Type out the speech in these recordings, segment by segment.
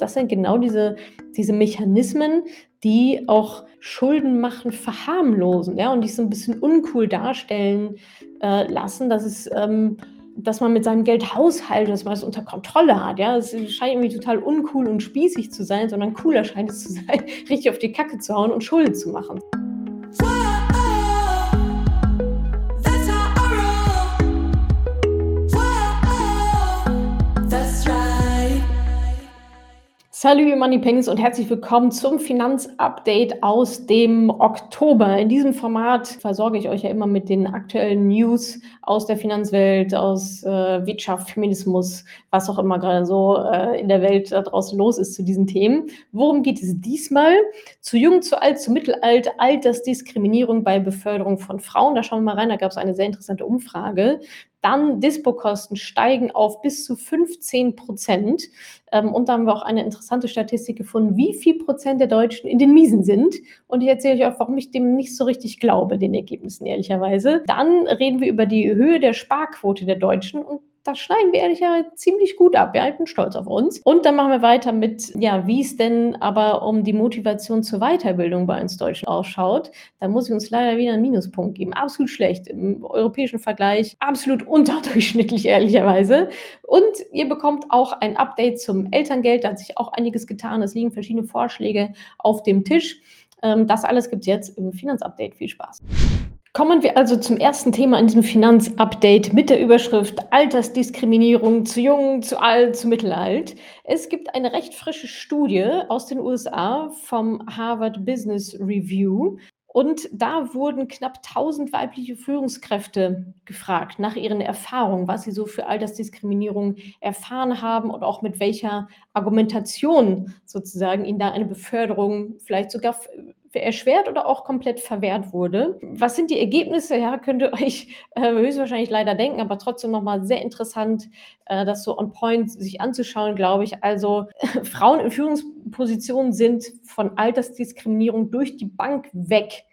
Das sind genau diese, diese Mechanismen, die auch Schulden machen verharmlosen ja, und die so ein bisschen uncool darstellen äh, lassen, dass es. Ähm, dass man mit seinem Geld haushaltet, dass man es unter Kontrolle hat. Ja, es scheint irgendwie total uncool und spießig zu sein, sondern cooler scheint es zu sein, richtig auf die Kacke zu hauen und Schulden zu machen. Salut, Money Pennies und herzlich willkommen zum Finanzupdate aus dem Oktober. In diesem Format versorge ich euch ja immer mit den aktuellen News aus der Finanzwelt, aus äh, Wirtschaft, Feminismus, was auch immer gerade so äh, in der Welt da draußen los ist zu diesen Themen. Worum geht es diesmal? Zu jung, zu alt, zu mittelalt, Altersdiskriminierung bei Beförderung von Frauen. Da schauen wir mal rein, da gab es eine sehr interessante Umfrage. Dann Dispo-Kosten steigen auf bis zu 15 Prozent. Ähm, und da haben wir auch eine interessante Statistik gefunden, wie viel Prozent der Deutschen in den Miesen sind. Und ich erzähle euch auch, warum ich dem nicht so richtig glaube, den Ergebnissen ehrlicherweise. Dann reden wir über die Höhe der Sparquote der Deutschen und da schneiden wir ehrlicherweise ziemlich gut ab. Ja, ich bin stolz auf uns. Und dann machen wir weiter mit, ja, wie es denn aber um die Motivation zur Weiterbildung bei uns Deutschen ausschaut. Da muss ich uns leider wieder einen Minuspunkt geben. Absolut schlecht. Im europäischen Vergleich absolut unterdurchschnittlich, ehrlicherweise. Und ihr bekommt auch ein Update zum Elterngeld. Da hat sich auch einiges getan. Es liegen verschiedene Vorschläge auf dem Tisch. Ähm, das alles gibt es jetzt im Finanzupdate. Viel Spaß. Kommen wir also zum ersten Thema in diesem Finanzupdate mit der Überschrift Altersdiskriminierung zu jung, zu alt, zu mittelalt. Es gibt eine recht frische Studie aus den USA vom Harvard Business Review. Und da wurden knapp 1000 weibliche Führungskräfte gefragt nach ihren Erfahrungen, was sie so für Altersdiskriminierung erfahren haben und auch mit welcher Argumentation sozusagen ihnen da eine Beförderung vielleicht sogar erschwert oder auch komplett verwehrt wurde. Was sind die Ergebnisse? Ja, könnt ihr euch äh, höchstwahrscheinlich leider denken, aber trotzdem nochmal sehr interessant, äh, das so on point sich anzuschauen, glaube ich. Also Frauen in Führungspositionen sind von Altersdiskriminierung durch die Bank weg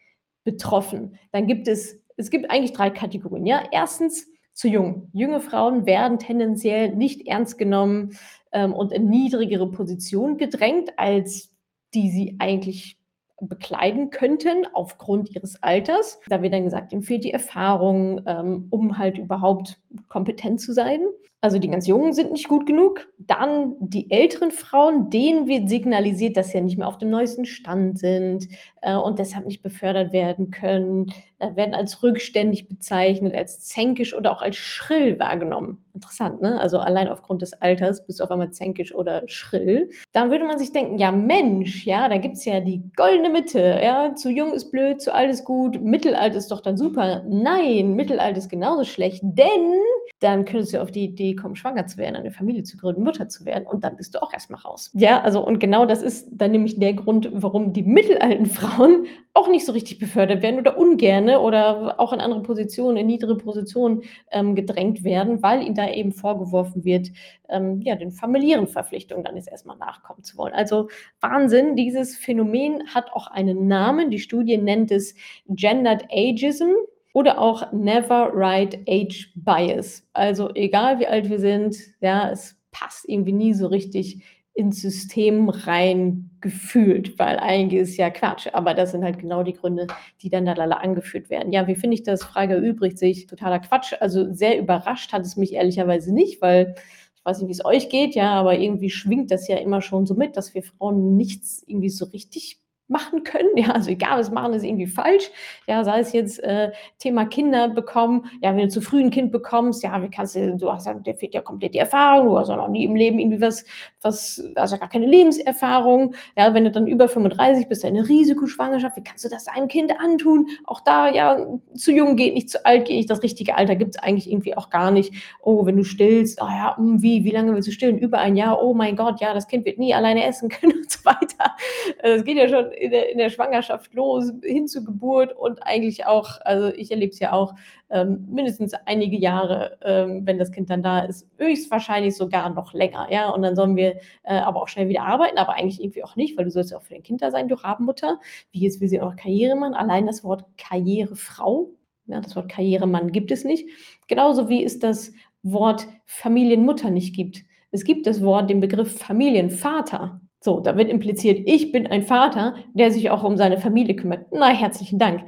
betroffen. Dann gibt es, es gibt eigentlich drei Kategorien. Ja, erstens zu jung. Junge Frauen werden tendenziell nicht ernst genommen ähm, und in niedrigere Positionen gedrängt, als die sie eigentlich bekleiden könnten aufgrund ihres Alters. Da wird dann gesagt, ihm fehlt die Erfahrung, ähm, um halt überhaupt kompetent zu sein. Also die ganz Jungen sind nicht gut genug. Dann die älteren Frauen, denen wird signalisiert, dass sie ja nicht mehr auf dem neuesten Stand sind äh, und deshalb nicht befördert werden können, äh, werden als rückständig bezeichnet, als zänkisch oder auch als schrill wahrgenommen. Interessant, ne? Also allein aufgrund des Alters bist du auf einmal zänkisch oder schrill. Dann würde man sich denken, ja Mensch, ja, da gibt es ja die goldene Mitte. Ja, zu jung ist blöd, zu alt ist gut, Mittelalter ist doch dann super. Nein, Mittelalter ist genauso schlecht, denn dann könntest du auf die Idee kommen, schwanger zu werden, eine Familie zu gründen, Mutter zu werden und dann bist du auch erstmal raus. Ja, also und genau das ist dann nämlich der Grund, warum die mittelalten Frauen auch nicht so richtig befördert werden oder ungerne oder auch in andere Positionen, in niedere Positionen ähm, gedrängt werden, weil ihnen da eben vorgeworfen wird, ähm, ja, den familiären Verpflichtungen dann jetzt erstmal nachkommen zu wollen. Also Wahnsinn, dieses Phänomen hat auch einen Namen. Die Studie nennt es Gendered Ageism oder auch Never Right Age Bias. Also egal wie alt wir sind, ja, es passt irgendwie nie so richtig ins System rein gefühlt, weil eigentlich ist ja Quatsch, aber das sind halt genau die Gründe, die dann da alle angeführt werden. Ja, wie finde ich das? Frage erübrigt sich. Totaler Quatsch. Also sehr überrascht hat es mich ehrlicherweise nicht, weil ich weiß nicht, wie es euch geht, ja, aber irgendwie schwingt das ja immer schon so mit, dass wir Frauen nichts irgendwie so richtig machen können. Ja, also egal, was machen, ist irgendwie falsch. Ja, sei es jetzt äh, Thema Kinder bekommen. Ja, wenn du zu früh ein Kind bekommst, ja, wie kannst du, du hast ja, der fehlt ja komplett die Erfahrung, du hast ja noch nie im Leben irgendwie was, was, also gar keine Lebenserfahrung. Ja, wenn du dann über 35 bist, eine Risikoschwangerschaft, wie kannst du das einem Kind antun? Auch da, ja, zu jung geht nicht, zu alt geht nicht, das richtige Alter gibt es eigentlich irgendwie auch gar nicht. Oh, wenn du stillst, oh ja, hm, wie, wie lange willst du stillen? Über ein Jahr, oh mein Gott, ja, das Kind wird nie alleine essen können und so weiter. Es geht ja schon in der, in der Schwangerschaft los, hin zur Geburt und eigentlich auch, also ich erlebe es ja auch, ähm, mindestens einige Jahre, ähm, wenn das Kind dann da ist, höchstwahrscheinlich sogar noch länger, ja, und dann sollen wir äh, aber auch schnell wieder arbeiten, aber eigentlich irgendwie auch nicht, weil du sollst ja auch für dein Kind da sein, du Rabenmutter, wie jetzt will sie auch Karrieremann, allein das Wort Karrierefrau, ja, das Wort Karrieremann gibt es nicht, genauso wie es das Wort Familienmutter nicht gibt. Es gibt das Wort, den Begriff Familienvater. So, da wird impliziert, ich bin ein Vater, der sich auch um seine Familie kümmert. Na, herzlichen Dank.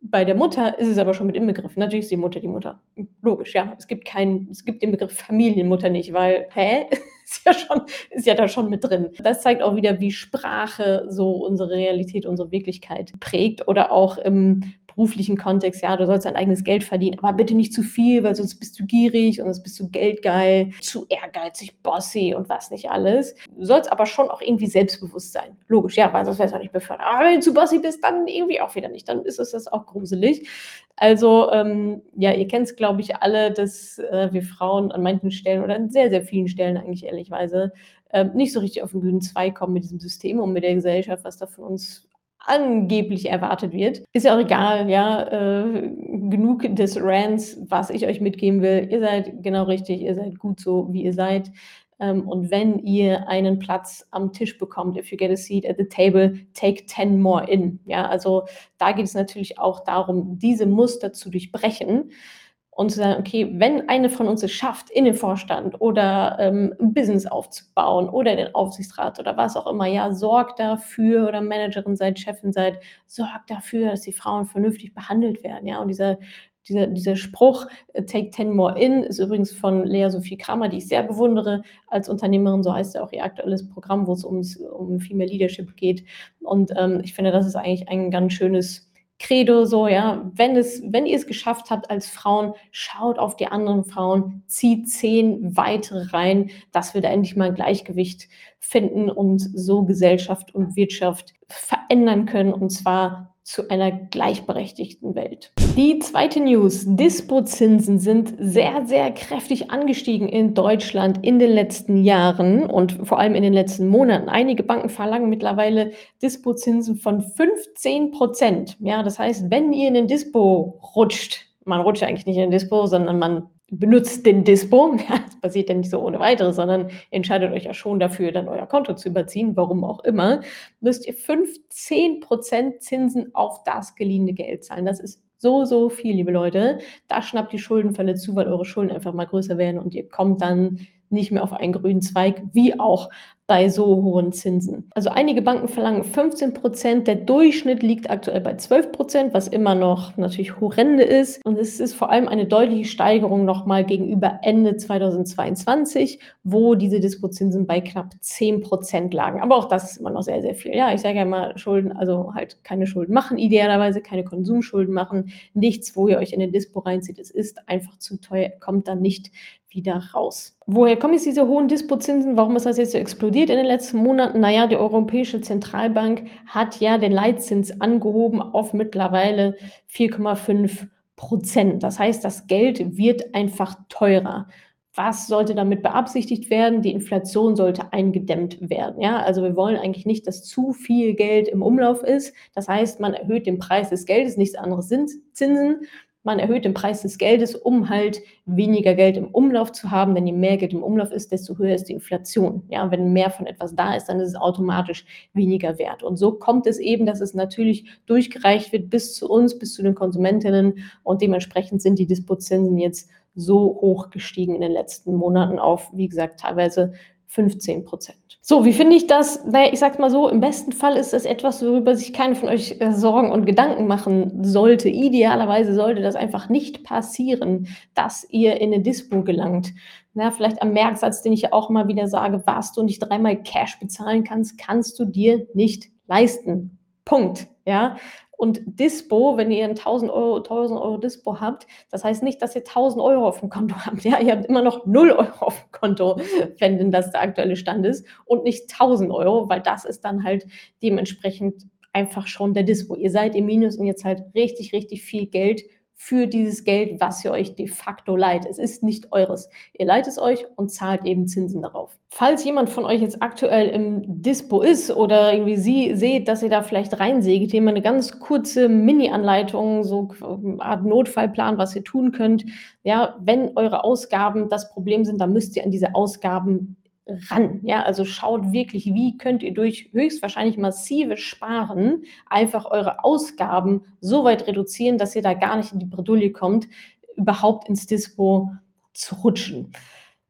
Bei der Mutter ist es aber schon mit inbegriffen. Natürlich ist die Mutter die Mutter. Logisch, ja. Es gibt keinen, es gibt den Begriff Familienmutter nicht, weil, hä? ist ja schon, ist ja da schon mit drin. Das zeigt auch wieder, wie Sprache so unsere Realität, unsere Wirklichkeit prägt oder auch im beruflichen Kontext, ja, du sollst dein eigenes Geld verdienen, aber bitte nicht zu viel, weil sonst bist du gierig und sonst bist du geldgeil, zu ehrgeizig, bossy und was nicht alles. Du sollst aber schon auch irgendwie selbstbewusst sein. Logisch, ja, weil sonst wärst du auch nicht befördert. Aber wenn du zu bossy bist, dann irgendwie auch wieder nicht. Dann ist es das auch gruselig. Also, ähm, ja, ihr kennt es, glaube ich, alle, dass äh, wir Frauen an manchen Stellen oder an sehr, sehr vielen Stellen eigentlich ehrlichweise äh, nicht so richtig auf den grünen Zweig kommen mit diesem System und mit der Gesellschaft, was da von uns angeblich erwartet wird. Ist ja auch egal, ja, äh, genug des Rants, was ich euch mitgeben will. Ihr seid genau richtig, ihr seid gut so, wie ihr seid. Ähm, und wenn ihr einen Platz am Tisch bekommt, if you get a seat at the table, take 10 more in. Ja, also da geht es natürlich auch darum, diese Muster zu durchbrechen und zu sagen, okay, wenn eine von uns es schafft, in den Vorstand oder ähm, ein Business aufzubauen oder den Aufsichtsrat oder was auch immer, ja, sorgt dafür oder Managerin seid, Chefin seid, sorgt dafür, dass die Frauen vernünftig behandelt werden, ja, und dieser dieser, dieser Spruch, äh, Take 10 More In, ist übrigens von Lea Sophie Kramer, die ich sehr bewundere als Unternehmerin. So heißt ja auch ihr aktuelles Programm, wo es ums, um Female Leadership geht. Und ähm, ich finde, das ist eigentlich ein ganz schönes Credo, so, ja, wenn es, wenn ihr es geschafft habt als Frauen, schaut auf die anderen Frauen, zieht zehn weitere rein, dass wir da endlich mal ein Gleichgewicht finden und so Gesellschaft und Wirtschaft verändern können. Und zwar zu einer gleichberechtigten Welt. Die zweite News. Dispozinsen sind sehr, sehr kräftig angestiegen in Deutschland in den letzten Jahren und vor allem in den letzten Monaten. Einige Banken verlangen mittlerweile Dispozinsen von 15 Prozent. Ja, das heißt, wenn ihr in den Dispo rutscht, man rutscht eigentlich nicht in den Dispo, sondern man benutzt den Dispo. Das passiert ja nicht so ohne weiteres, sondern entscheidet euch ja schon dafür, dann euer Konto zu überziehen, warum auch immer, müsst ihr 15% Zinsen auf das geliehene Geld zahlen. Das ist so, so viel, liebe Leute. Da schnappt die Schuldenfälle zu, weil eure Schulden einfach mal größer werden und ihr kommt dann nicht mehr auf einen grünen Zweig, wie auch bei so hohen Zinsen. Also einige Banken verlangen 15 Prozent, der Durchschnitt liegt aktuell bei 12 Prozent, was immer noch natürlich horrende ist. Und es ist vor allem eine deutliche Steigerung nochmal gegenüber Ende 2022, wo diese Dispozinsen bei knapp 10 Prozent lagen. Aber auch das ist immer noch sehr, sehr viel. Ja, ich sage ja mal, Schulden, also halt keine Schulden machen, idealerweise keine Konsumschulden machen, nichts, wo ihr euch in den Dispo reinzieht. Es ist einfach zu teuer, kommt dann nicht wieder raus. Woher kommen jetzt diese hohen Dispozinsen? Warum ist das jetzt so explodiert in den letzten Monaten? Naja, die Europäische Zentralbank hat ja den Leitzins angehoben auf mittlerweile 4,5 Prozent. Das heißt, das Geld wird einfach teurer. Was sollte damit beabsichtigt werden? Die Inflation sollte eingedämmt werden. Ja, also wir wollen eigentlich nicht, dass zu viel Geld im Umlauf ist. Das heißt, man erhöht den Preis des Geldes, nichts anderes sind Zinsen man erhöht den Preis des Geldes, um halt weniger Geld im Umlauf zu haben. Denn je mehr Geld im Umlauf ist, desto höher ist die Inflation. Ja, wenn mehr von etwas da ist, dann ist es automatisch weniger wert. Und so kommt es eben, dass es natürlich durchgereicht wird bis zu uns, bis zu den Konsumentinnen. Und dementsprechend sind die Dispozinsen jetzt so hoch gestiegen in den letzten Monaten auf, wie gesagt, teilweise 15 Prozent. So, wie finde ich das? Naja, ich sag's mal so, im besten Fall ist das etwas, worüber sich keiner von euch äh, Sorgen und Gedanken machen sollte. Idealerweise sollte das einfach nicht passieren, dass ihr in eine Dispo gelangt. Na, vielleicht am Merksatz, den ich ja auch immer wieder sage, was du nicht dreimal Cash bezahlen kannst, kannst du dir nicht leisten. Punkt. Ja, und Dispo, wenn ihr ein 1000 Euro, 1000 Euro Dispo habt, das heißt nicht, dass ihr 1000 Euro auf dem Konto habt. Ja, ihr habt immer noch 0 Euro auf dem Konto, wenn denn das der aktuelle Stand ist und nicht 1000 Euro, weil das ist dann halt dementsprechend einfach schon der Dispo. Ihr seid im Minus und jetzt halt richtig, richtig viel Geld für dieses Geld, was ihr euch de facto leiht. Es ist nicht eures. Ihr leiht es euch und zahlt eben Zinsen darauf. Falls jemand von euch jetzt aktuell im Dispo ist oder irgendwie sie seht, dass ihr da vielleicht reinsägt, hier mal eine ganz kurze Mini-Anleitung, so eine Art Notfallplan, was ihr tun könnt. Ja, wenn eure Ausgaben das Problem sind, dann müsst ihr an diese Ausgaben ran. Ja, also schaut wirklich, wie könnt ihr durch höchstwahrscheinlich massive Sparen einfach eure Ausgaben so weit reduzieren, dass ihr da gar nicht in die Bredouille kommt, überhaupt ins Dispo zu rutschen.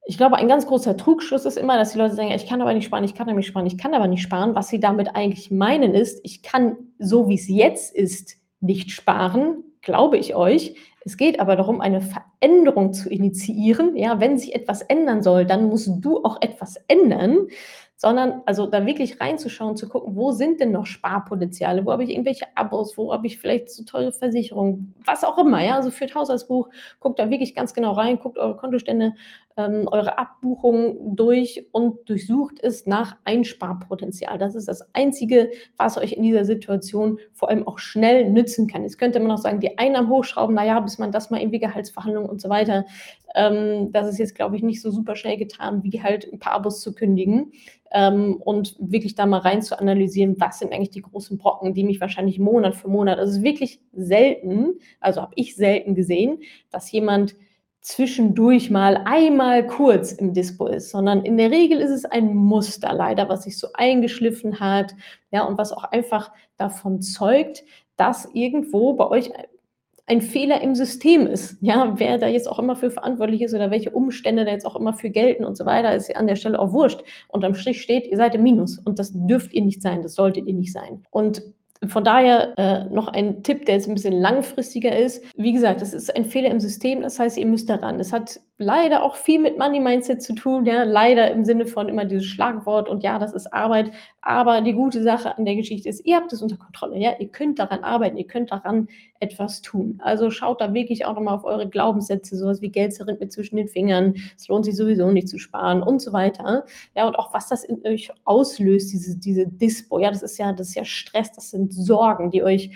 Ich glaube, ein ganz großer Trugschluss ist immer, dass die Leute sagen: „Ich kann aber nicht sparen, ich kann aber nicht sparen, ich kann aber nicht sparen.“ Was sie damit eigentlich meinen ist: „Ich kann, so wie's jetzt ist, nicht sparen“, glaube ich euch. Es geht aber darum, eine Veränderung zu initiieren. Ja, wenn sich etwas ändern soll, dann musst du auch etwas ändern sondern also da wirklich reinzuschauen, zu gucken, wo sind denn noch Sparpotenziale, wo habe ich irgendwelche Abos, wo habe ich vielleicht so teure Versicherungen, was auch immer, ja, also führt Haushaltsbuch, guckt da wirklich ganz genau rein, guckt eure Kontostände, ähm, eure Abbuchungen durch und durchsucht es nach Einsparpotenzial. Das ist das Einzige, was euch in dieser Situation vor allem auch schnell nützen kann. Jetzt könnte man auch sagen, die Einnahmen hochschrauben, naja, bis man das mal irgendwie Gehaltsverhandlungen und so weiter, ähm, das ist jetzt, glaube ich, nicht so super schnell getan, wie halt ein paar Abos zu kündigen ähm, und wirklich da mal rein zu analysieren, was sind eigentlich die großen Brocken, die mich wahrscheinlich Monat für Monat, also es ist wirklich selten, also habe ich selten gesehen, dass jemand zwischendurch mal einmal kurz im Dispo ist, sondern in der Regel ist es ein Muster leider, was sich so eingeschliffen hat, ja, und was auch einfach davon zeugt, dass irgendwo bei euch ein Fehler im System ist. Ja, wer da jetzt auch immer für verantwortlich ist oder welche Umstände da jetzt auch immer für gelten und so weiter, ist an der Stelle auch wurscht. Unterm Strich steht, ihr seid im Minus und das dürft ihr nicht sein, das solltet ihr nicht sein. Und von daher äh, noch ein Tipp, der jetzt ein bisschen langfristiger ist. Wie gesagt, das ist ein Fehler im System, das heißt, ihr müsst daran. Es hat leider auch viel mit Money Mindset zu tun, ja, leider im Sinne von immer dieses Schlagwort und ja, das ist Arbeit, aber die gute Sache an der Geschichte ist, ihr habt es unter Kontrolle, ja, ihr könnt daran arbeiten, ihr könnt daran etwas tun. Also schaut da wirklich auch nochmal auf eure Glaubenssätze, sowas wie Geld zerrinnt mir zwischen den Fingern, es lohnt sich sowieso nicht zu sparen und so weiter. Ja, und auch was das in euch auslöst, diese, diese Dispo, ja, das ist ja, das ist ja Stress, das sind Sorgen, die euch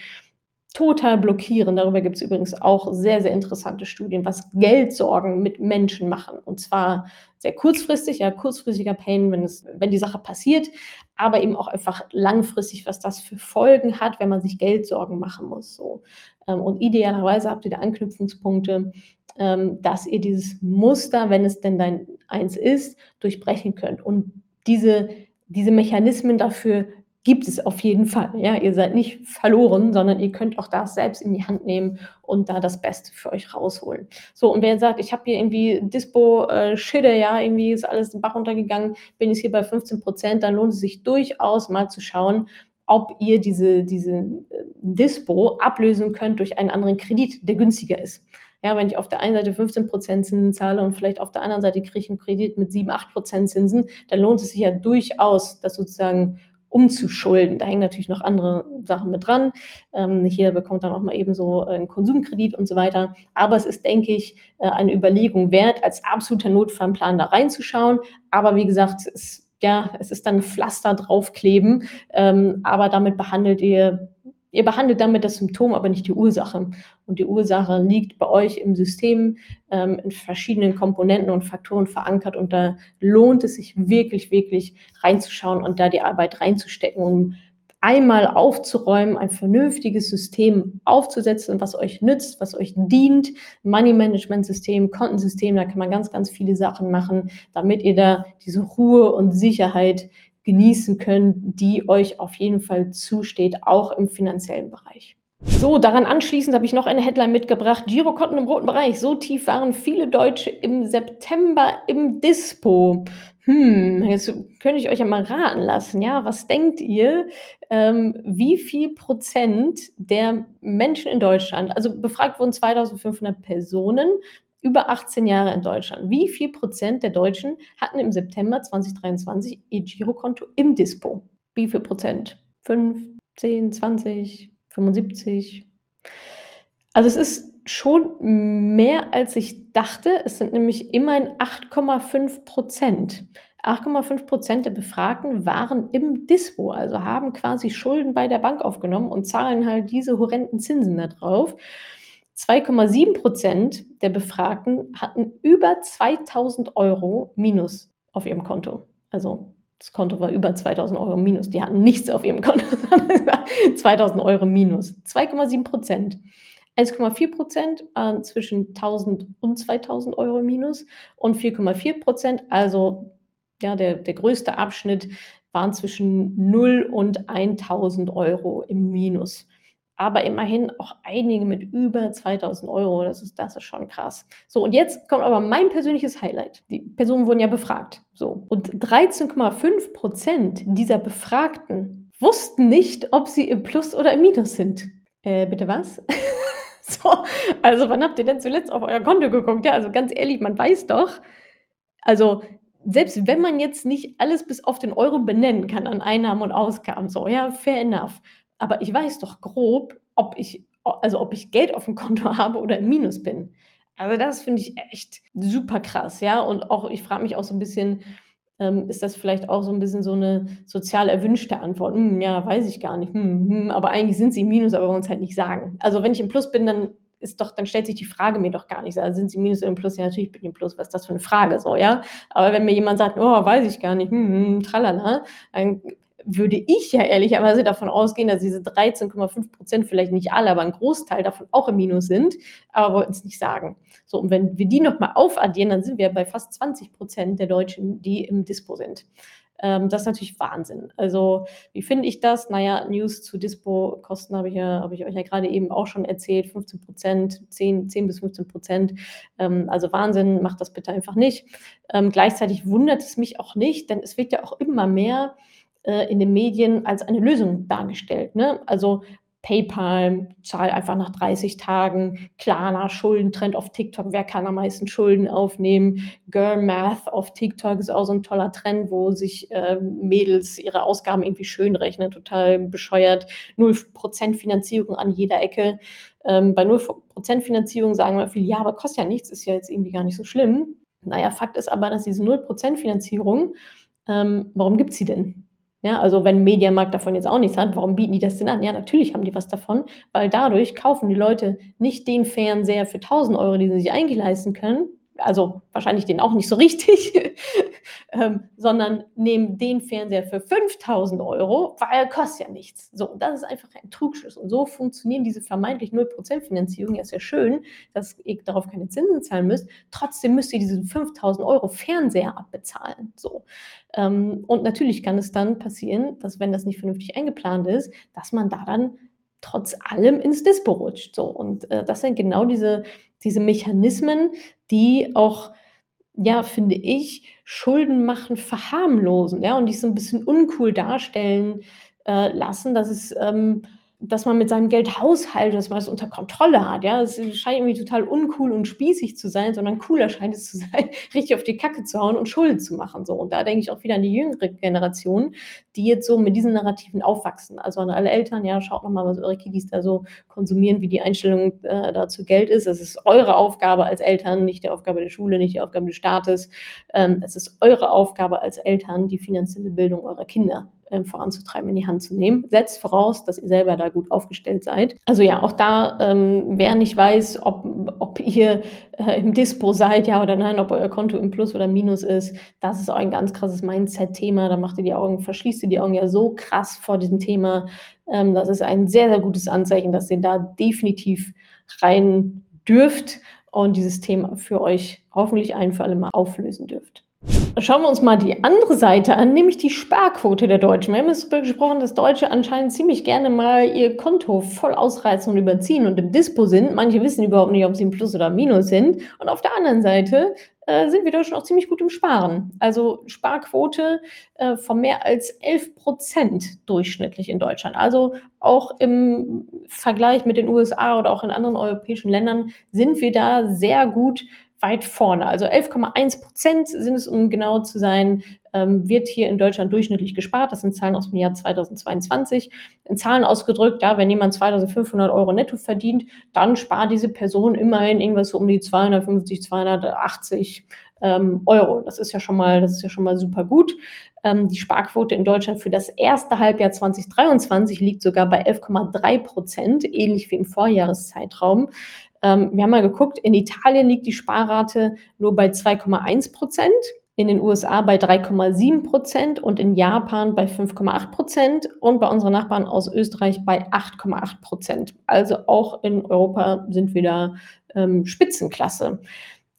total blockieren. Darüber gibt es übrigens auch sehr, sehr interessante Studien, was Geldsorgen mit Menschen machen. Und zwar sehr kurzfristig, ja, kurzfristiger Pain, wenn, es, wenn die Sache passiert, aber eben auch einfach langfristig, was das für Folgen hat, wenn man sich Geldsorgen machen muss. So. Ähm, und idealerweise habt ihr da Anknüpfungspunkte, ähm, dass ihr dieses Muster, wenn es denn dein eins ist, durchbrechen könnt. Und diese, diese Mechanismen dafür gibt es auf jeden Fall. Ja, ihr seid nicht verloren, sondern ihr könnt auch das selbst in die Hand nehmen und da das Beste für euch rausholen. So, und wer sagt, ich habe hier irgendwie Dispo, äh, ja, irgendwie ist alles den Bach runtergegangen, bin ich hier bei 15 Prozent, dann lohnt es sich durchaus mal zu schauen, ob ihr diese, diese äh, Dispo ablösen könnt durch einen anderen Kredit, der günstiger ist. Ja, wenn ich auf der einen Seite 15% Zinsen zahle und vielleicht auf der anderen Seite kriege ich einen Kredit mit 7, 8% Zinsen, dann lohnt es sich ja durchaus, das sozusagen umzuschulden. Da hängen natürlich noch andere Sachen mit dran. Ähm, hier bekommt dann auch mal eben so einen Konsumkredit und so weiter. Aber es ist, denke ich, äh, eine Überlegung wert, als absoluter Notfallplan da reinzuschauen. Aber wie gesagt, es, ja, es ist dann Pflaster draufkleben. Ähm, aber damit behandelt ihr Ihr behandelt damit das Symptom, aber nicht die Ursache. Und die Ursache liegt bei euch im System ähm, in verschiedenen Komponenten und Faktoren verankert. Und da lohnt es sich wirklich, wirklich reinzuschauen und da die Arbeit reinzustecken, um einmal aufzuräumen, ein vernünftiges System aufzusetzen, was euch nützt, was euch dient. Money Management System, Kontensystem, da kann man ganz, ganz viele Sachen machen, damit ihr da diese Ruhe und Sicherheit genießen könnt, die euch auf jeden Fall zusteht, auch im finanziellen Bereich. So, daran anschließend habe ich noch eine Headline mitgebracht. Girokonten im roten Bereich. So tief waren viele Deutsche im September im Dispo. Hm, jetzt könnte ich euch ja mal raten lassen, ja, was denkt ihr, ähm, wie viel Prozent der Menschen in Deutschland, also befragt wurden 2500 Personen, über 18 Jahre in Deutschland. Wie viel Prozent der Deutschen hatten im September 2023 ihr Girokonto im Dispo? Wie viel Prozent? 5, 10, 20, 75? Also es ist schon mehr, als ich dachte. Es sind nämlich immerhin 8,5 Prozent. 8,5 Prozent der Befragten waren im Dispo, also haben quasi Schulden bei der Bank aufgenommen und zahlen halt diese horrenden Zinsen da drauf. 2,7 Prozent der Befragten hatten über 2000 Euro Minus auf ihrem Konto. Also das Konto war über 2000 Euro Minus. Die hatten nichts auf ihrem Konto, 2000 Euro Minus. 2,7 Prozent. 1,4 Prozent waren zwischen 1000 und 2000 Euro Minus und 4,4 Prozent, also ja, der, der größte Abschnitt, waren zwischen 0 und 1000 Euro im Minus. Aber immerhin auch einige mit über 2000 Euro. Das ist, das ist schon krass. So, und jetzt kommt aber mein persönliches Highlight. Die Personen wurden ja befragt. So, und 13,5 Prozent dieser Befragten wussten nicht, ob sie im Plus oder im Minus sind. Äh, bitte was? so, also wann habt ihr denn zuletzt auf euer Konto geguckt? Ja, also ganz ehrlich, man weiß doch, also selbst wenn man jetzt nicht alles bis auf den Euro benennen kann an Einnahmen und Ausgaben, so, ja, fair enough. Aber ich weiß doch grob, ob ich, also ob ich Geld auf dem Konto habe oder im Minus bin. Also das finde ich echt super krass, ja. Und auch, ich frage mich auch so ein bisschen, ähm, ist das vielleicht auch so ein bisschen so eine sozial erwünschte Antwort? Hm, ja, weiß ich gar nicht. Hm, hm, aber eigentlich sind sie im Minus, aber wollen es halt nicht sagen. Also wenn ich im Plus bin, dann ist doch, dann stellt sich die Frage mir doch gar nicht. Also sind sie Minus oder im Plus? Ja, natürlich bin ich im Plus. Was ist das für eine Frage? So, ja. Aber wenn mir jemand sagt, oh, weiß ich gar nicht, hm, hm tralala, dann würde ich ja ehrlicherweise davon ausgehen, dass diese 13,5 Prozent vielleicht nicht alle, aber ein Großteil davon auch im Minus sind, aber wollten es nicht sagen. So, und wenn wir die nochmal aufaddieren, dann sind wir bei fast 20 Prozent der Deutschen, die im Dispo sind. Ähm, das ist natürlich Wahnsinn. Also, wie finde ich das? Naja, News zu Dispo-Kosten habe ich, ja, hab ich euch ja gerade eben auch schon erzählt. 15 Prozent, 10, 10 bis 15 Prozent. Ähm, also Wahnsinn, macht das bitte einfach nicht. Ähm, gleichzeitig wundert es mich auch nicht, denn es wird ja auch immer mehr äh, in den Medien als eine Lösung dargestellt. Ne? Also PayPal, zahl einfach nach 30 Tagen, Klarna, Schuldentrend auf TikTok, wer kann am meisten Schulden aufnehmen? Girl Math auf TikTok ist auch so ein toller Trend, wo sich äh, Mädels ihre Ausgaben irgendwie schön rechnen, total bescheuert. 0% Finanzierung an jeder Ecke. Ähm, bei 0% Finanzierung sagen wir viele, ja, aber kostet ja nichts, ist ja jetzt irgendwie gar nicht so schlimm. Naja, Fakt ist aber, dass diese 0% Finanzierung, ähm, warum gibt es sie denn? Ja, also wenn Mediamarkt davon jetzt auch nichts hat, warum bieten die das denn an? Ja, natürlich haben die was davon, weil dadurch kaufen die Leute nicht den Fernseher für 1000 Euro, den sie sich eigentlich leisten können, also wahrscheinlich den auch nicht so richtig, ähm, sondern nehmen den Fernseher für 5000 Euro, weil er kostet ja nichts. So, und das ist einfach ein Trugschluss. Und so funktionieren diese vermeintlich 0% Finanzierung. Ja, ist ja schön, dass ihr darauf keine Zinsen zahlen müsst. Trotzdem müsst ihr diesen 5000 Euro Fernseher abbezahlen. So. Ähm, und natürlich kann es dann passieren, dass wenn das nicht vernünftig eingeplant ist, dass man da dann trotz allem ins Dispo rutscht. So. Und äh, das sind genau diese, diese Mechanismen, die auch, ja, finde ich, Schulden machen verharmlosen, ja, und die so ein bisschen uncool darstellen äh, lassen, dass es ähm, dass man mit seinem Geld haushaltet, dass man es unter Kontrolle hat. Ja, es scheint irgendwie total uncool und spießig zu sein, sondern cooler scheint es zu sein, richtig auf die Kacke zu hauen und Schulden zu machen. So. Und da denke ich auch wieder an die jüngere Generation, die jetzt so mit diesen Narrativen aufwachsen. Also an alle Eltern, ja, schaut nochmal, was eure Kiddies da so konsumieren, wie die Einstellung äh, dazu Geld ist. Es ist eure Aufgabe als Eltern, nicht die Aufgabe der Schule, nicht die Aufgabe des Staates. Ähm, es ist eure Aufgabe als Eltern, die finanzielle Bildung eurer Kinder äh, voranzutreiben, in die Hand zu nehmen. Setzt voraus, dass ihr selber da gut aufgestellt seid. Also ja, auch da, ähm, wer nicht weiß, ob, ob ihr äh, im Dispo seid, ja oder nein, ob euer Konto im Plus oder Minus ist, das ist auch ein ganz krasses Mindset-Thema. Da macht ihr die Augen, verschließt ihr die Augen ja so krass vor diesem Thema. Ähm, das ist ein sehr, sehr gutes Anzeichen, dass ihr da definitiv rein dürft und dieses Thema für euch hoffentlich ein für alle Mal auflösen dürft. Schauen wir uns mal die andere Seite an, nämlich die Sparquote der Deutschen. Wir haben jetzt darüber gesprochen, dass Deutsche anscheinend ziemlich gerne mal ihr Konto voll ausreizen und überziehen und im Dispo sind. Manche wissen überhaupt nicht, ob sie im Plus oder Minus sind. Und auf der anderen Seite äh, sind wir Deutschen auch ziemlich gut im Sparen. Also Sparquote äh, von mehr als 11 Prozent durchschnittlich in Deutschland. Also auch im Vergleich mit den USA oder auch in anderen europäischen Ländern sind wir da sehr gut weit vorne. Also 11,1 Prozent sind es, um genau zu sein, ähm, wird hier in Deutschland durchschnittlich gespart. Das sind Zahlen aus dem Jahr 2022. In Zahlen ausgedrückt, ja, wenn jemand 2500 Euro netto verdient, dann spart diese Person immerhin irgendwas so um die 250, 280 ähm, Euro. Das ist ja schon mal, das ist ja schon mal super gut. Ähm, die Sparquote in Deutschland für das erste Halbjahr 2023 liegt sogar bei 11,3 Prozent, ähnlich wie im Vorjahreszeitraum. Ähm, wir haben mal geguckt, in Italien liegt die Sparrate nur bei 2,1 Prozent, in den USA bei 3,7 Prozent und in Japan bei 5,8 Prozent und bei unseren Nachbarn aus Österreich bei 8,8 Prozent. Also auch in Europa sind wir da ähm, Spitzenklasse.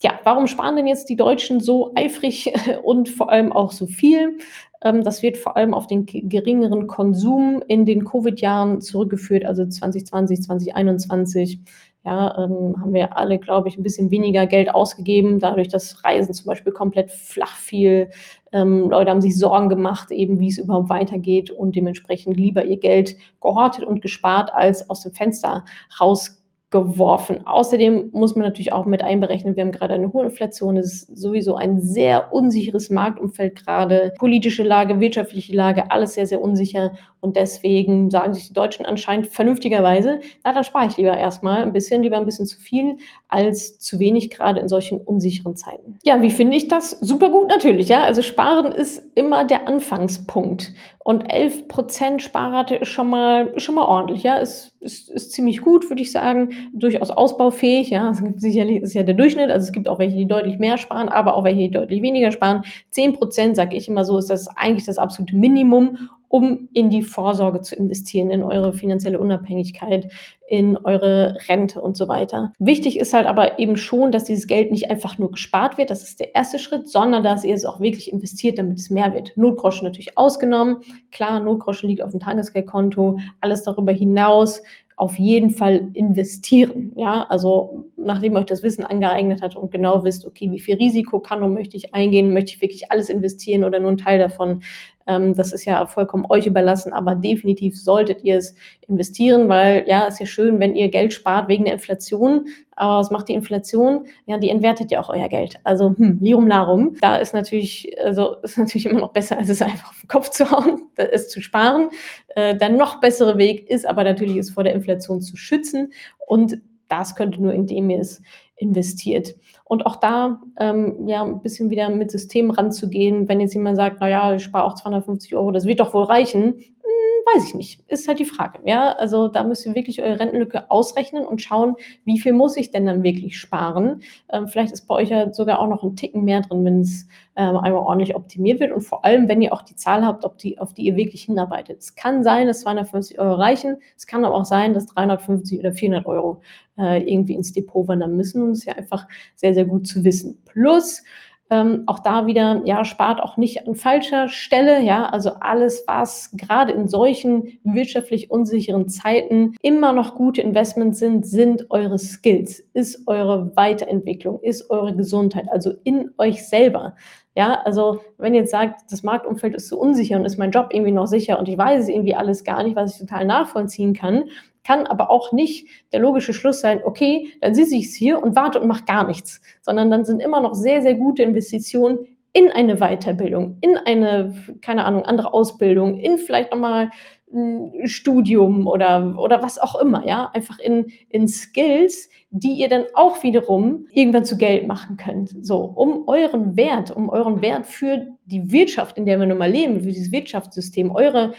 Ja, warum sparen denn jetzt die Deutschen so eifrig und vor allem auch so viel? Ähm, das wird vor allem auf den geringeren Konsum in den Covid-Jahren zurückgeführt, also 2020, 2021. Ja, ähm, haben wir alle, glaube ich, ein bisschen weniger Geld ausgegeben, dadurch, dass Reisen zum Beispiel komplett flach fiel. Ähm, Leute haben sich Sorgen gemacht, eben wie es überhaupt weitergeht und dementsprechend lieber ihr Geld gehortet und gespart, als aus dem Fenster raus geworfen. Außerdem muss man natürlich auch mit einberechnen, wir haben gerade eine hohe Inflation, es ist sowieso ein sehr unsicheres Marktumfeld gerade, politische Lage, wirtschaftliche Lage, alles sehr, sehr unsicher und deswegen sagen sich die Deutschen anscheinend vernünftigerweise, na, dann spare ich lieber erstmal ein bisschen, lieber ein bisschen zu viel als zu wenig, gerade in solchen unsicheren Zeiten. Ja, wie finde ich das? Super gut natürlich, ja. Also sparen ist immer der Anfangspunkt. Und 11% Sparrate ist schon mal, schon mal ordentlich, ja. Ist, ist, ist ziemlich gut, würde ich sagen. Durchaus ausbaufähig, ja. Es gibt sicherlich, ist ja der Durchschnitt. Also es gibt auch welche, die deutlich mehr sparen, aber auch welche, die deutlich weniger sparen. 10%, sage ich immer so, ist das eigentlich das absolute Minimum um in die Vorsorge zu investieren, in eure finanzielle Unabhängigkeit, in eure Rente und so weiter. Wichtig ist halt aber eben schon, dass dieses Geld nicht einfach nur gespart wird, das ist der erste Schritt, sondern dass ihr es auch wirklich investiert, damit es mehr wird. Notgroschen natürlich ausgenommen. Klar, Notgroschen liegt auf dem Tagesgeldkonto. Alles darüber hinaus auf jeden Fall investieren. Ja, also nachdem euch das Wissen angeeignet hat und genau wisst, okay, wie viel Risiko kann und möchte ich eingehen, möchte ich wirklich alles investieren oder nur einen Teil davon, ähm, das ist ja vollkommen euch überlassen, aber definitiv solltet ihr es investieren, weil ja, ist ja schön, wenn ihr Geld spart wegen der Inflation, aber was macht die Inflation? Ja, die entwertet ja auch euer Geld. Also, hm, Lirum Larum. Da ist natürlich, also ist natürlich immer noch besser, als es einfach auf den Kopf zu hauen, es zu sparen. Äh, der noch bessere Weg ist aber natürlich, es vor der Inflation zu schützen. Und das könnte nur, indem ihr es investiert. Und auch da ähm, ja ein bisschen wieder mit Systemen ranzugehen, wenn jetzt jemand sagt, naja, ich spare auch 250 Euro, das wird doch wohl reichen, weiß ich nicht. Ist halt die Frage. Ja, also da müsst ihr wirklich eure Rentenlücke ausrechnen und schauen, wie viel muss ich denn dann wirklich sparen. Ähm, vielleicht ist bei euch ja sogar auch noch ein Ticken mehr drin, wenn es ähm, einmal ordentlich optimiert wird und vor allem, wenn ihr auch die Zahl habt, ob die, auf die ihr wirklich hinarbeitet. Es kann sein, dass 250 Euro reichen. Es kann aber auch sein, dass 350 oder 400 Euro äh, irgendwie ins Depot wandern müssen. Und es ist ja einfach sehr, sehr gut zu wissen. Plus, ähm, auch da wieder, ja, spart auch nicht an falscher Stelle, ja, also alles, was gerade in solchen wirtschaftlich unsicheren Zeiten immer noch gute Investments sind, sind eure Skills, ist eure Weiterentwicklung, ist eure Gesundheit, also in euch selber. Ja, also wenn ihr jetzt sagt, das Marktumfeld ist so unsicher und ist mein Job irgendwie noch sicher und ich weiß es irgendwie alles gar nicht, was ich total nachvollziehen kann, kann aber auch nicht der logische Schluss sein, okay, dann sitze ich hier und warte und mache gar nichts, sondern dann sind immer noch sehr, sehr gute Investitionen in eine Weiterbildung, in eine, keine Ahnung, andere Ausbildung, in vielleicht nochmal ein Studium oder, oder was auch immer, ja, einfach in, in Skills, die ihr dann auch wiederum irgendwann zu Geld machen könnt. So, um euren Wert, um euren Wert für die Wirtschaft, in der wir nun mal leben, für dieses Wirtschaftssystem, eure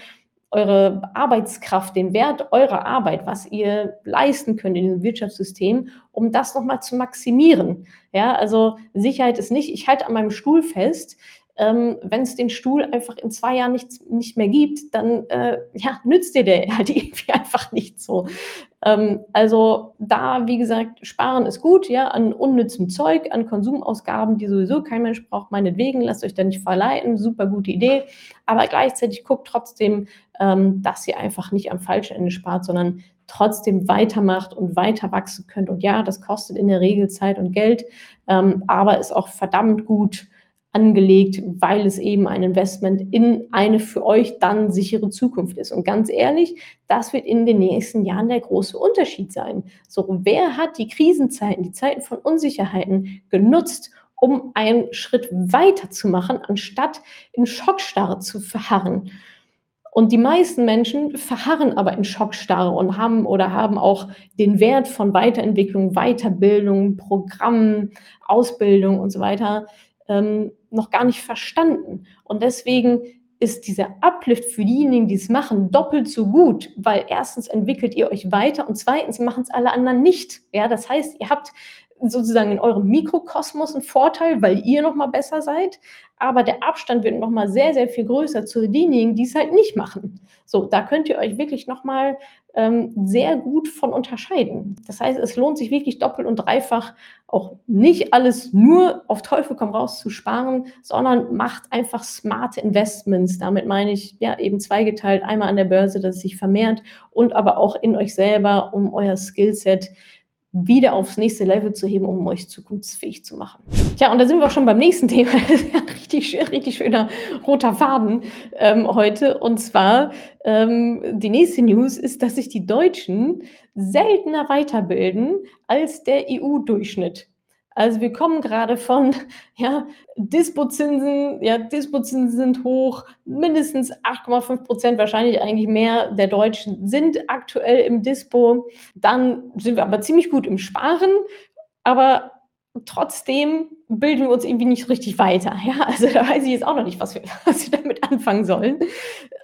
eure Arbeitskraft, den Wert eurer Arbeit, was ihr leisten könnt in diesem Wirtschaftssystem, um das nochmal zu maximieren. Ja, also Sicherheit ist nicht, ich halte an meinem Stuhl fest, ähm, wenn es den Stuhl einfach in zwei Jahren nicht, nicht mehr gibt, dann äh, ja, nützt dir der halt irgendwie einfach nicht so. Ähm, also da, wie gesagt, sparen ist gut, ja, an unnützem Zeug, an Konsumausgaben, die sowieso kein Mensch braucht, meinetwegen, lasst euch da nicht verleiten, super gute Idee, aber gleichzeitig guckt trotzdem, ähm, dass ihr einfach nicht am falschen Ende spart, sondern trotzdem weitermacht und weiter wachsen könnt. Und ja, das kostet in der Regel Zeit und Geld, ähm, aber ist auch verdammt gut angelegt, weil es eben ein Investment in eine für euch dann sichere Zukunft ist. Und ganz ehrlich, das wird in den nächsten Jahren der große Unterschied sein. So, wer hat die Krisenzeiten, die Zeiten von Unsicherheiten genutzt, um einen Schritt weiter zu machen, anstatt in Schockstarre zu verharren? Und die meisten Menschen verharren aber in Schockstarre und haben oder haben auch den Wert von Weiterentwicklung, Weiterbildung, Programmen, Ausbildung und so weiter ähm, noch gar nicht verstanden. Und deswegen ist dieser Uplift für diejenigen, die es machen, doppelt so gut, weil erstens entwickelt ihr euch weiter und zweitens machen es alle anderen nicht. Ja, das heißt, ihr habt sozusagen in eurem Mikrokosmos ein Vorteil, weil ihr noch mal besser seid, aber der Abstand wird noch mal sehr, sehr viel größer zu denjenigen, die es halt nicht machen. So, da könnt ihr euch wirklich noch mal ähm, sehr gut von unterscheiden. Das heißt, es lohnt sich wirklich doppelt und dreifach auch nicht alles nur auf Teufel komm raus zu sparen, sondern macht einfach smarte Investments. Damit meine ich ja eben zweigeteilt, einmal an der Börse, dass es sich vermehrt und aber auch in euch selber, um euer Skillset wieder aufs nächste Level zu heben, um euch zukunftsfähig zu machen. Tja, und da sind wir auch schon beim nächsten Thema. Richtig, richtig schöner roter Faden ähm, heute. Und zwar ähm, die nächste News ist, dass sich die Deutschen seltener weiterbilden als der EU-Durchschnitt. Also wir kommen gerade von ja, Dispozinsen, ja, Dispozinsen sind hoch, mindestens 8,5 Prozent, wahrscheinlich eigentlich mehr der Deutschen sind aktuell im Dispo. Dann sind wir aber ziemlich gut im Sparen, aber trotzdem bilden wir uns irgendwie nicht richtig weiter. Ja, also da weiß ich jetzt auch noch nicht, was wir, was wir damit anfangen sollen.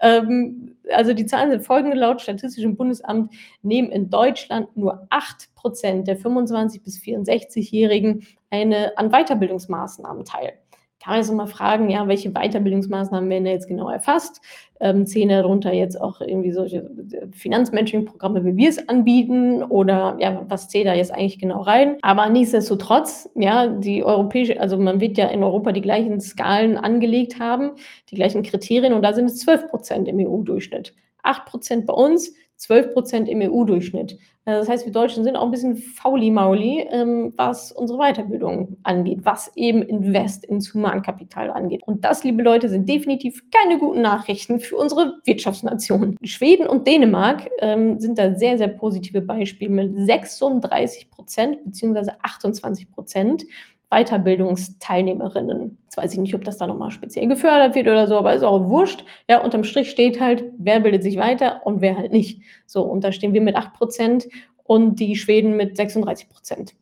Ähm, also die Zahlen sind folgende, laut Statistischem Bundesamt nehmen in Deutschland nur 8 Prozent der 25- bis 64-Jährigen eine, an Weiterbildungsmaßnahmen teil. Kann man jetzt mal fragen, ja, welche Weiterbildungsmaßnahmen werden da jetzt genau erfasst? Ähm, zählen darunter jetzt auch irgendwie solche äh, Finanzmentoring-Programme, wie wir es anbieten? Oder ja, was zählt da jetzt eigentlich genau rein? Aber nichtsdestotrotz, ja, die europäische, also man wird ja in Europa die gleichen Skalen angelegt haben, die gleichen Kriterien und da sind es 12 Prozent im EU-Durchschnitt. 8 Prozent bei uns, 12 Prozent im EU-Durchschnitt. Äh, das heißt, wir Deutschen sind auch ein bisschen fauli-mauli, ähm, was unsere Weiterbildung angeht, was eben Invest ins Humankapital angeht. Und das, liebe Leute, sind definitiv keine guten Nachrichten für unsere Wirtschaftsnation. Schweden und Dänemark ähm, sind da sehr, sehr positive Beispiele mit 36 Prozent bzw. 28 Prozent Weiterbildungsteilnehmerinnen. Jetzt weiß ich nicht, ob das da nochmal speziell gefördert wird oder so, aber ist auch wurscht. Ja, unterm Strich steht halt, wer bildet sich weiter und wer halt nicht. So, und da stehen wir mit 8 Prozent und die Schweden mit 36 Prozent.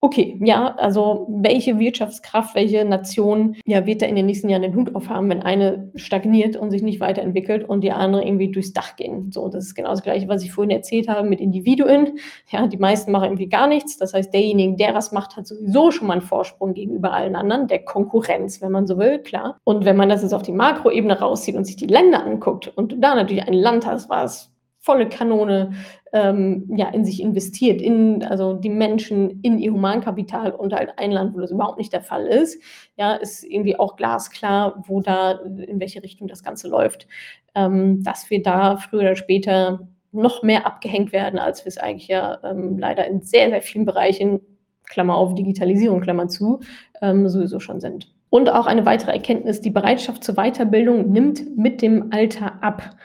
Okay, ja, also welche Wirtschaftskraft, welche Nation ja, wird da in den nächsten Jahren den Hut aufhaben, wenn eine stagniert und sich nicht weiterentwickelt und die andere irgendwie durchs Dach gehen? So, das ist genau das Gleiche, was ich vorhin erzählt habe mit Individuen. Ja, die meisten machen irgendwie gar nichts. Das heißt, derjenige, der was macht, hat sowieso schon mal einen Vorsprung gegenüber allen anderen, der Konkurrenz, wenn man so will, klar. Und wenn man das jetzt auf die Makroebene rauszieht und sich die Länder anguckt und du da natürlich ein Land hast, was volle Kanone ähm, ja, in sich investiert, in, also die Menschen in ihr Humankapital und halt ein Land, wo das überhaupt nicht der Fall ist, ja, ist irgendwie auch glasklar, wo da, in welche Richtung das Ganze läuft. Ähm, dass wir da früher oder später noch mehr abgehängt werden, als wir es eigentlich ja ähm, leider in sehr, sehr vielen Bereichen, Klammer auf Digitalisierung, Klammer zu, ähm, sowieso schon sind. Und auch eine weitere Erkenntnis, die Bereitschaft zur Weiterbildung nimmt mit dem Alter ab.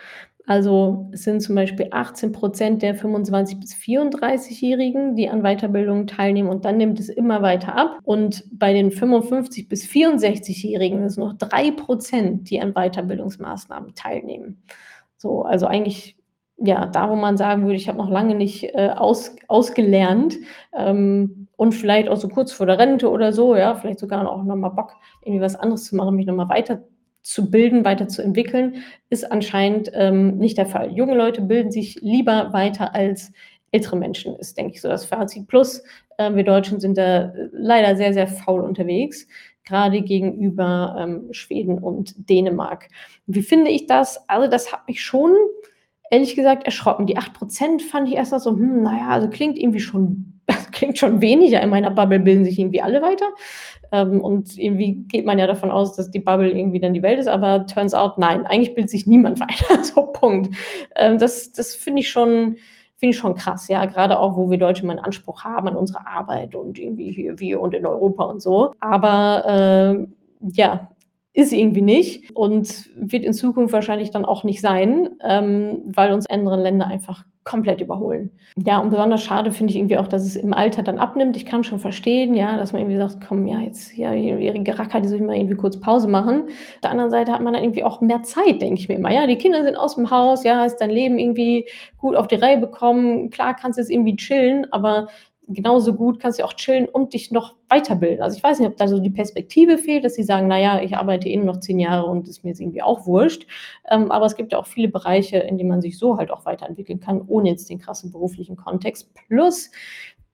Also es sind zum Beispiel 18 Prozent der 25- bis 34-Jährigen, die an Weiterbildung teilnehmen und dann nimmt es immer weiter ab. Und bei den 55- bis 64-Jährigen sind es noch drei Prozent, die an Weiterbildungsmaßnahmen teilnehmen. So, also eigentlich ja, da wo man sagen würde, ich habe noch lange nicht äh, aus, ausgelernt ähm, und vielleicht auch so kurz vor der Rente oder so, ja, vielleicht sogar auch nochmal Bock, irgendwie was anderes zu machen, mich nochmal weiter zu bilden, weiterzuentwickeln, ist anscheinend ähm, nicht der Fall. Junge Leute bilden sich lieber weiter als ältere Menschen, ist, denke ich, so das Fazit. Plus, äh, wir Deutschen sind da äh, leider sehr, sehr faul unterwegs, gerade gegenüber ähm, Schweden und Dänemark. Wie finde ich das? Also, das hat mich schon, ehrlich gesagt, erschrocken. Die 8% fand ich erst so, hm, naja, also klingt irgendwie schon, klingt schon weniger. In meiner Bubble bilden sich irgendwie alle weiter. Ähm, und irgendwie geht man ja davon aus, dass die Bubble irgendwie dann die Welt ist, aber turns out, nein, eigentlich bildet sich niemand weiter. so, Punkt. Ähm, das das finde ich schon finde ich schon krass, ja, gerade auch, wo wir Deutsche mal einen Anspruch haben an unsere Arbeit und irgendwie hier, wir und in Europa und so. Aber äh, ja, ist irgendwie nicht und wird in Zukunft wahrscheinlich dann auch nicht sein, ähm, weil uns andere Länder einfach komplett überholen. Ja, und besonders schade finde ich irgendwie auch, dass es im Alter dann abnimmt. Ich kann schon verstehen, ja, dass man irgendwie sagt, komm, ja, jetzt ja, ihre Geracker, die soll ich mal irgendwie kurz Pause machen. Auf der anderen Seite hat man dann irgendwie auch mehr Zeit, denke ich mir immer. Ja, die Kinder sind aus dem Haus, ja, hast dein Leben irgendwie gut auf die Reihe bekommen. Klar kannst du jetzt irgendwie chillen, aber genauso gut kannst du auch chillen und dich noch weiterbilden. Also ich weiß nicht, ob da so die Perspektive fehlt, dass sie sagen, naja, ich arbeite eh noch zehn Jahre und ist mir irgendwie auch wurscht. Ähm, aber es gibt ja auch viele Bereiche, in denen man sich so halt auch weiterentwickeln kann, ohne jetzt den krassen beruflichen Kontext. Plus,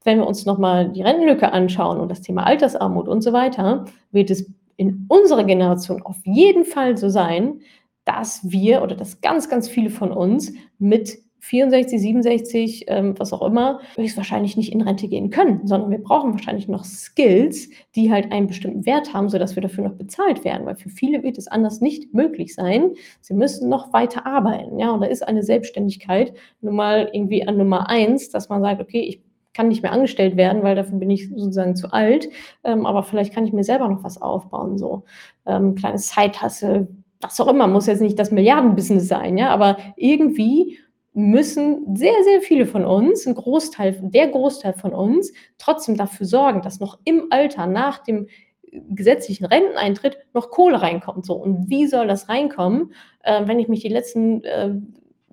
Wenn wir uns nochmal die Rentenlücke anschauen und das Thema Altersarmut und so weiter, wird es in unserer Generation auf jeden Fall so sein, dass wir oder dass ganz, ganz viele von uns mit 64, 67, ähm, was auch immer, höchstwahrscheinlich nicht in Rente gehen können, sondern wir brauchen wahrscheinlich noch Skills, die halt einen bestimmten Wert haben, sodass wir dafür noch bezahlt werden, weil für viele wird es anders nicht möglich sein. Sie müssen noch weiter arbeiten, ja, und da ist eine Selbstständigkeit nun mal irgendwie an Nummer eins, dass man sagt, okay, ich kann nicht mehr angestellt werden, weil dafür bin ich sozusagen zu alt, ähm, aber vielleicht kann ich mir selber noch was aufbauen, so. Ähm, kleines Zeithasse, was auch immer, muss jetzt nicht das Milliardenbusiness sein, ja, aber irgendwie müssen sehr, sehr viele von uns, ein Großteil, der Großteil von uns, trotzdem dafür sorgen, dass noch im Alter nach dem gesetzlichen Renteneintritt noch Kohle reinkommt. So. Und wie soll das reinkommen, äh, wenn ich mich die letzten äh,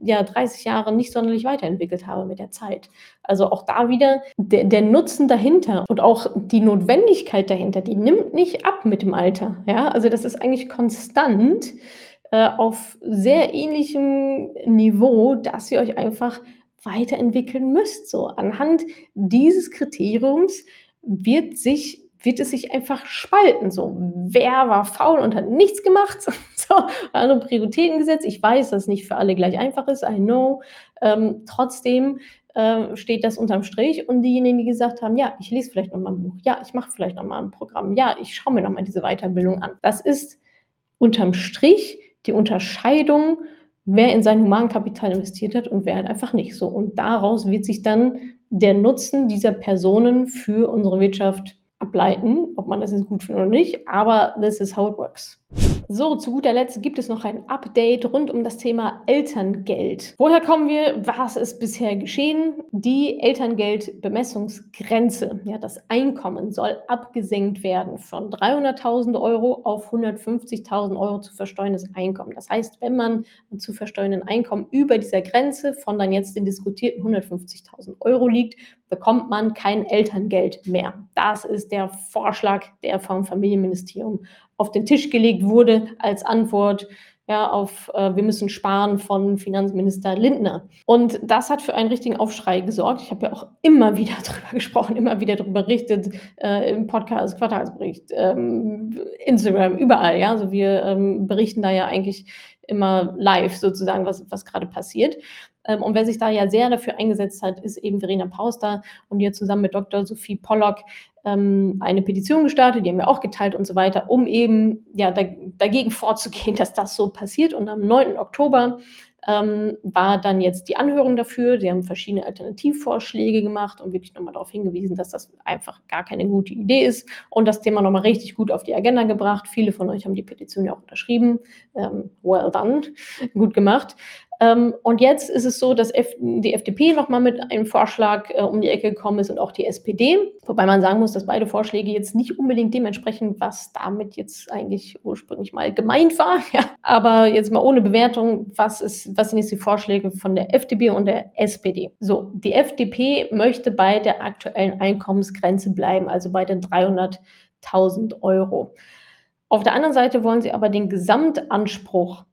ja, 30 Jahre nicht sonderlich weiterentwickelt habe mit der Zeit. Also auch da wieder der, der, Nutzen dahinter und auch die Notwendigkeit dahinter, die nimmt nicht ab mit dem Alter. Ja, also das ist eigentlich konstant äh, auf sehr ähnlichem Niveau, dass ihr euch einfach weiterentwickeln müsst. So anhand dieses Kriteriums wird sich wird es sich einfach spalten. So, wer war faul und hat nichts gemacht? so, andere Prioritäten gesetzt. Ich weiß, dass es nicht für alle gleich einfach ist, I know. Ähm, trotzdem äh, steht das unterm Strich und diejenigen, die gesagt haben, ja, ich lese vielleicht nochmal ein Buch, ja, ich mache vielleicht nochmal ein Programm, ja, ich schaue mir nochmal diese Weiterbildung an. Das ist unterm Strich die Unterscheidung, wer in sein Humankapital investiert hat und wer halt einfach nicht so. Und daraus wird sich dann der Nutzen dieser Personen für unsere Wirtschaft ableiten, ob man das jetzt gut findet oder nicht, aber this is how it works. So, zu guter Letzt gibt es noch ein Update rund um das Thema Elterngeld. Woher kommen wir? Was ist bisher geschehen? Die Elterngeldbemessungsgrenze, ja, das Einkommen soll abgesenkt werden von 300.000 Euro auf 150.000 Euro zu versteuerndes Einkommen. Das heißt, wenn man zu versteuernden Einkommen über dieser Grenze von dann jetzt den diskutierten 150.000 Euro liegt, bekommt man kein Elterngeld mehr. Das ist der Vorschlag, der vom Familienministerium auf den Tisch gelegt wurde als Antwort ja, auf äh, wir müssen sparen von Finanzminister Lindner. Und das hat für einen richtigen Aufschrei gesorgt. Ich habe ja auch immer wieder darüber gesprochen, immer wieder darüber berichtet, äh, im Podcast, Quartalsbericht, ähm, Instagram, überall. Ja, also wir ähm, berichten da ja eigentlich immer live sozusagen, was, was gerade passiert. Ähm, und wer sich da ja sehr dafür eingesetzt hat, ist eben Verena Pauster und die hat zusammen mit Dr. Sophie Pollock ähm, eine Petition gestartet, die haben wir auch geteilt und so weiter, um eben ja, da, dagegen vorzugehen, dass das so passiert. Und am 9. Oktober ähm, war dann jetzt die Anhörung dafür. Sie haben verschiedene Alternativvorschläge gemacht und wirklich nochmal darauf hingewiesen, dass das einfach gar keine gute Idee ist und das Thema nochmal richtig gut auf die Agenda gebracht. Viele von euch haben die Petition ja auch unterschrieben. Ähm, well done, gut gemacht. Ähm, und jetzt ist es so, dass die FDP nochmal mit einem Vorschlag äh, um die Ecke gekommen ist und auch die SPD. Wobei man sagen muss, dass beide Vorschläge jetzt nicht unbedingt dementsprechend, was damit jetzt eigentlich ursprünglich mal gemeint war. Ja. Aber jetzt mal ohne Bewertung, was, ist, was sind jetzt die Vorschläge von der FDP und der SPD? So, die FDP möchte bei der aktuellen Einkommensgrenze bleiben, also bei den 300.000 Euro. Auf der anderen Seite wollen sie aber den Gesamtanspruch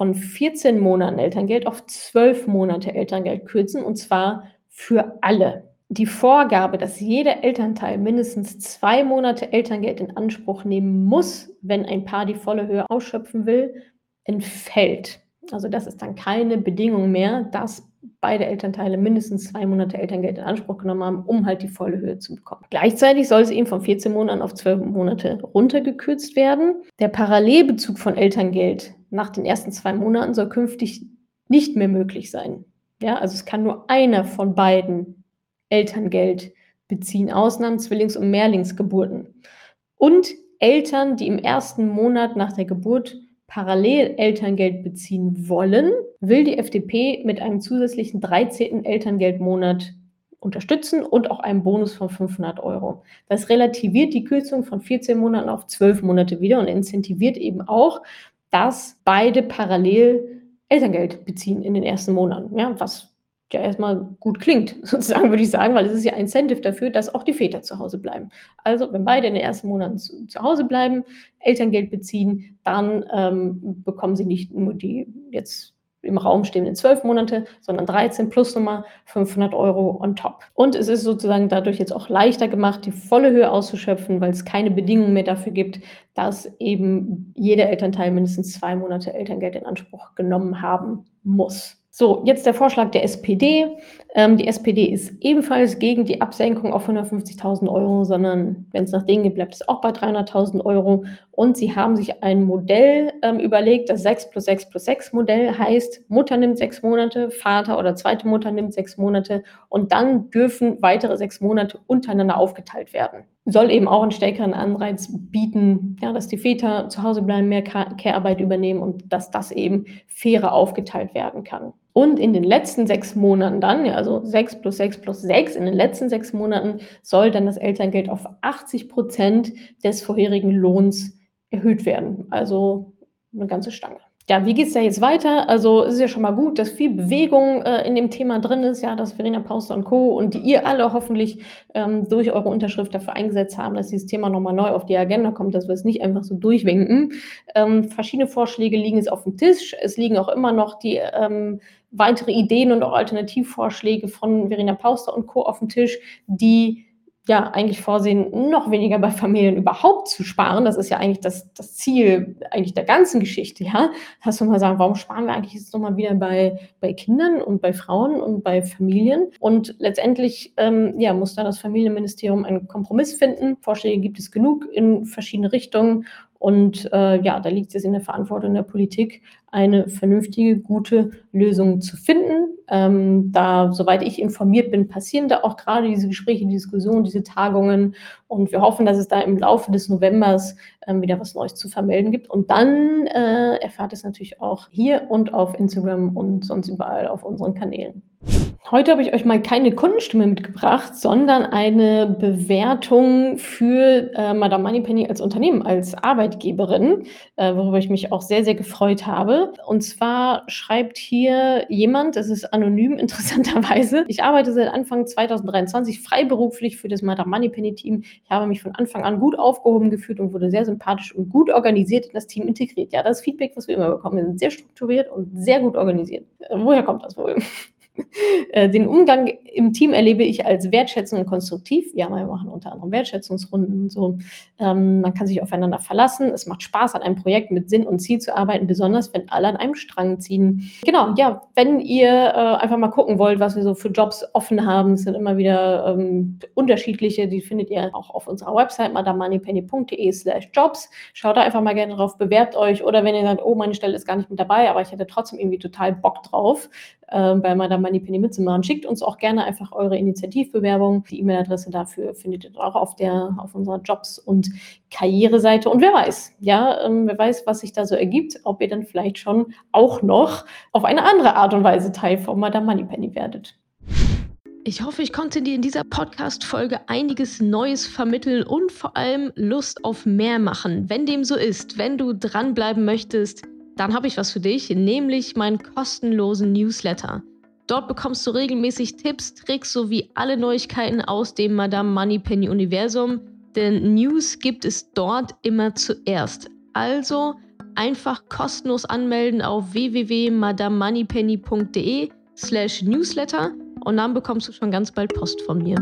von 14 Monaten Elterngeld auf 12 Monate Elterngeld kürzen und zwar für alle. Die Vorgabe, dass jeder Elternteil mindestens zwei Monate Elterngeld in Anspruch nehmen muss, wenn ein Paar die volle Höhe ausschöpfen will, entfällt. Also das ist dann keine Bedingung mehr, dass beide Elternteile mindestens zwei Monate Elterngeld in Anspruch genommen haben, um halt die volle Höhe zu bekommen. Gleichzeitig soll es eben von 14 Monaten auf 12 Monate runtergekürzt werden. Der Parallelbezug von Elterngeld nach den ersten zwei Monaten soll künftig nicht mehr möglich sein. Ja, also es kann nur einer von beiden Elterngeld beziehen, Ausnahmen Zwillings- und Mehrlingsgeburten. Und Eltern, die im ersten Monat nach der Geburt parallel Elterngeld beziehen wollen, will die FDP mit einem zusätzlichen 13. Elterngeldmonat unterstützen und auch einem Bonus von 500 Euro. Das relativiert die Kürzung von 14 Monaten auf 12 Monate wieder und incentiviert eben auch, dass beide parallel Elterngeld beziehen in den ersten Monaten, ja, was ja erstmal gut klingt, sozusagen würde ich sagen, weil es ist ja ein Incentive dafür, dass auch die Väter zu Hause bleiben. Also wenn beide in den ersten Monaten zu, zu Hause bleiben, Elterngeld beziehen, dann ähm, bekommen sie nicht nur die jetzt im Raum stehenden zwölf Monate, sondern 13 plus nochmal 500 Euro on top. Und es ist sozusagen dadurch jetzt auch leichter gemacht, die volle Höhe auszuschöpfen, weil es keine Bedingungen mehr dafür gibt, dass eben jeder Elternteil mindestens zwei Monate Elterngeld in Anspruch genommen haben muss. So, jetzt der Vorschlag der SPD. Ähm, die SPD ist ebenfalls gegen die Absenkung auf 150.000 Euro, sondern wenn es nach denen geht, bleibt es auch bei 300.000 Euro. Und sie haben sich ein Modell ähm, überlegt, das 6 plus 6 plus 6 Modell heißt, Mutter nimmt sechs Monate, Vater oder zweite Mutter nimmt sechs Monate und dann dürfen weitere sechs Monate untereinander aufgeteilt werden. Soll eben auch einen stärkeren Anreiz bieten, ja, dass die Väter zu Hause bleiben, mehr Care-Arbeit übernehmen und dass das eben fairer aufgeteilt werden kann. Und in den letzten sechs Monaten dann, ja, also sechs plus sechs plus sechs, in den letzten sechs Monaten soll dann das Elterngeld auf 80 Prozent des vorherigen Lohns erhöht werden. Also eine ganze Stange ja, wie geht es da jetzt weiter? Also es ist ja schon mal gut, dass viel Bewegung äh, in dem Thema drin ist, ja, dass Verena Pauster und Co. und die ihr alle hoffentlich ähm, durch eure Unterschrift dafür eingesetzt haben, dass dieses Thema nochmal neu auf die Agenda kommt, dass wir es nicht einfach so durchwinken. Ähm, verschiedene Vorschläge liegen jetzt auf dem Tisch. Es liegen auch immer noch die ähm, weitere Ideen und auch Alternativvorschläge von Verena Pauster und Co. auf dem Tisch, die ja eigentlich vorsehen, noch weniger bei Familien überhaupt zu sparen. Das ist ja eigentlich das, das Ziel eigentlich der ganzen Geschichte, ja. Dass wir mal sagen, warum sparen wir eigentlich jetzt nochmal wieder bei, bei Kindern und bei Frauen und bei Familien? Und letztendlich ähm, ja, muss da das Familienministerium einen Kompromiss finden. Vorschläge gibt es genug in verschiedene Richtungen. Und äh, ja, da liegt es in der Verantwortung der Politik, eine vernünftige, gute Lösung zu finden. Ähm, da, soweit ich informiert bin, passieren da auch gerade diese Gespräche, die Diskussionen, diese Tagungen. Und wir hoffen, dass es da im Laufe des Novembers ähm, wieder was Neues zu vermelden gibt. Und dann äh, erfahrt es natürlich auch hier und auf Instagram und sonst überall auf unseren Kanälen. Heute habe ich euch mal keine Kundenstimme mitgebracht, sondern eine Bewertung für äh, Madame Moneypenny als Unternehmen, als Arbeitgeberin, äh, worüber ich mich auch sehr, sehr gefreut habe. Und zwar schreibt hier jemand, das ist anonym interessanterweise, ich arbeite seit Anfang 2023 freiberuflich für das Madame Moneypenny Team. Ich habe mich von Anfang an gut aufgehoben gefühlt und wurde sehr sympathisch und gut organisiert in das Team integriert. Ja, das Feedback, was wir immer bekommen, wir sind sehr strukturiert und sehr gut organisiert. Äh, woher kommt das wohl? Äh, den Umgang im Team erlebe ich als wertschätzend und konstruktiv. Ja, wir machen unter anderem Wertschätzungsrunden und so. Ähm, man kann sich aufeinander verlassen. Es macht Spaß, an einem Projekt mit Sinn und Ziel zu arbeiten, besonders wenn alle an einem Strang ziehen. Genau, ja, wenn ihr äh, einfach mal gucken wollt, was wir so für Jobs offen haben, es sind immer wieder ähm, unterschiedliche, die findet ihr auch auf unserer Website madamoneypenny.de slash jobs. Schaut da einfach mal gerne drauf, bewerbt euch oder wenn ihr sagt, oh, meine Stelle ist gar nicht mit dabei, aber ich hätte trotzdem irgendwie total Bock drauf, äh, bei Madame Moneypenny mitzumachen. Schickt uns auch gerne einfach eure Initiativbewerbung. Die E-Mail-Adresse dafür findet ihr auch auf, der, auf unserer Jobs- und Karriereseite. Und wer weiß, ja, ähm, wer weiß, was sich da so ergibt, ob ihr dann vielleicht schon auch noch auf eine andere Art und Weise Teil von Madame Moneypenny werdet. Ich hoffe, ich konnte dir in dieser Podcast-Folge einiges Neues vermitteln und vor allem Lust auf mehr machen. Wenn dem so ist, wenn du dranbleiben möchtest, dann habe ich was für dich, nämlich meinen kostenlosen Newsletter. Dort bekommst du regelmäßig Tipps, Tricks sowie alle Neuigkeiten aus dem Madame Moneypenny Universum, denn News gibt es dort immer zuerst. Also einfach kostenlos anmelden auf www.madamemoneypenny.de slash newsletter und dann bekommst du schon ganz bald Post von mir.